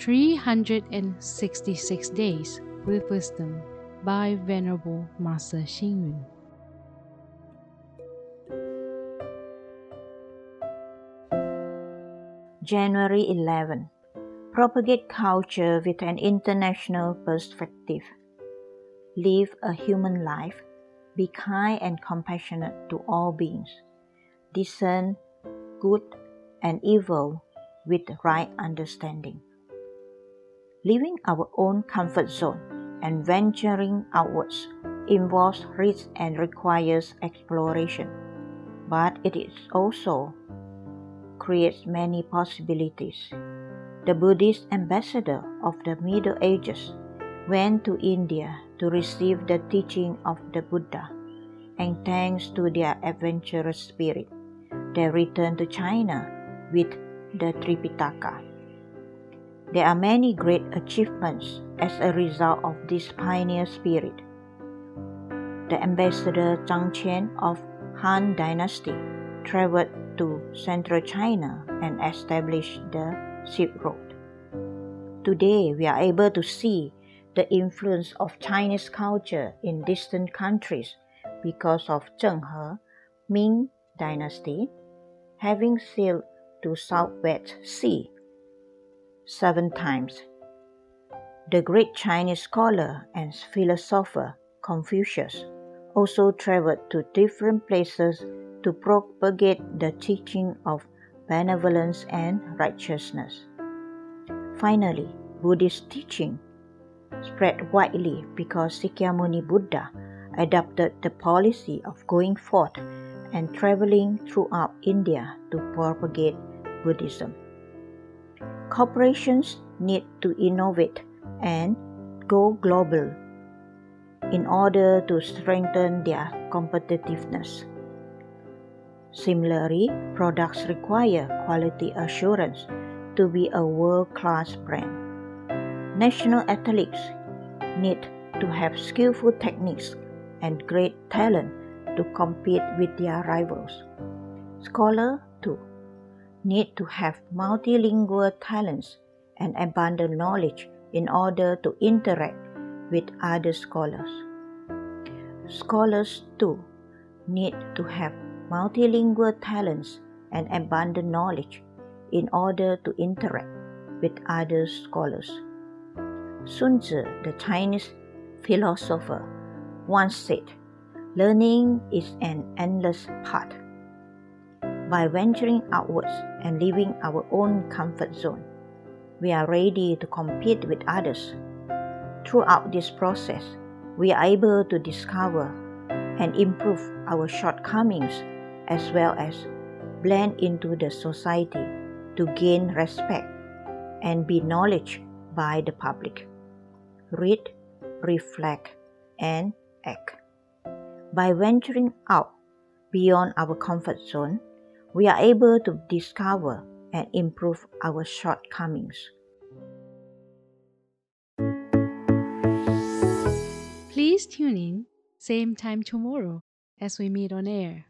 366 Days with Wisdom by Venerable Master Xing Yun. January 11. Propagate culture with an international perspective. Live a human life. Be kind and compassionate to all beings. Discern good and evil with right understanding. Leaving our own comfort zone and venturing outwards involves risk and requires exploration, but it is also creates many possibilities. The Buddhist ambassador of the Middle Ages went to India to receive the teaching of the Buddha, and thanks to their adventurous spirit, they returned to China with the Tripitaka. There are many great achievements as a result of this pioneer spirit. The ambassador Zhang Qian of Han Dynasty traveled to central China and established the Silk Road. Today, we are able to see the influence of Chinese culture in distant countries because of Zheng He, Ming Dynasty, having sailed to Southwest Sea seven times. The great Chinese scholar and philosopher Confucius also traveled to different places to propagate the teaching of benevolence and righteousness. Finally, Buddhist teaching spread widely because Sakyamuni Buddha adopted the policy of going forth and traveling throughout India to propagate Buddhism. Corporations need to innovate and go global in order to strengthen their competitiveness. Similarly, products require quality assurance to be a world class brand. National athletes need to have skillful techniques and great talent to compete with their rivals. Scholars, too, need to have multilingual talents and abundant knowledge in order to interact with other scholars. Scholars, too, need to have multilingual talents and abundant knowledge in order to interact with other scholars. Sun Tzu, the Chinese philosopher, once said, Learning is an endless path. By venturing outwards and leaving our own comfort zone, we are ready to compete with others. Throughout this process, we are able to discover and improve our shortcomings as well as blend into the society to gain respect and be knowledge by the public. Read, reflect, and act. By venturing out beyond our comfort zone, we are able to discover and improve our shortcomings. Please tune in, same time tomorrow as we meet on air.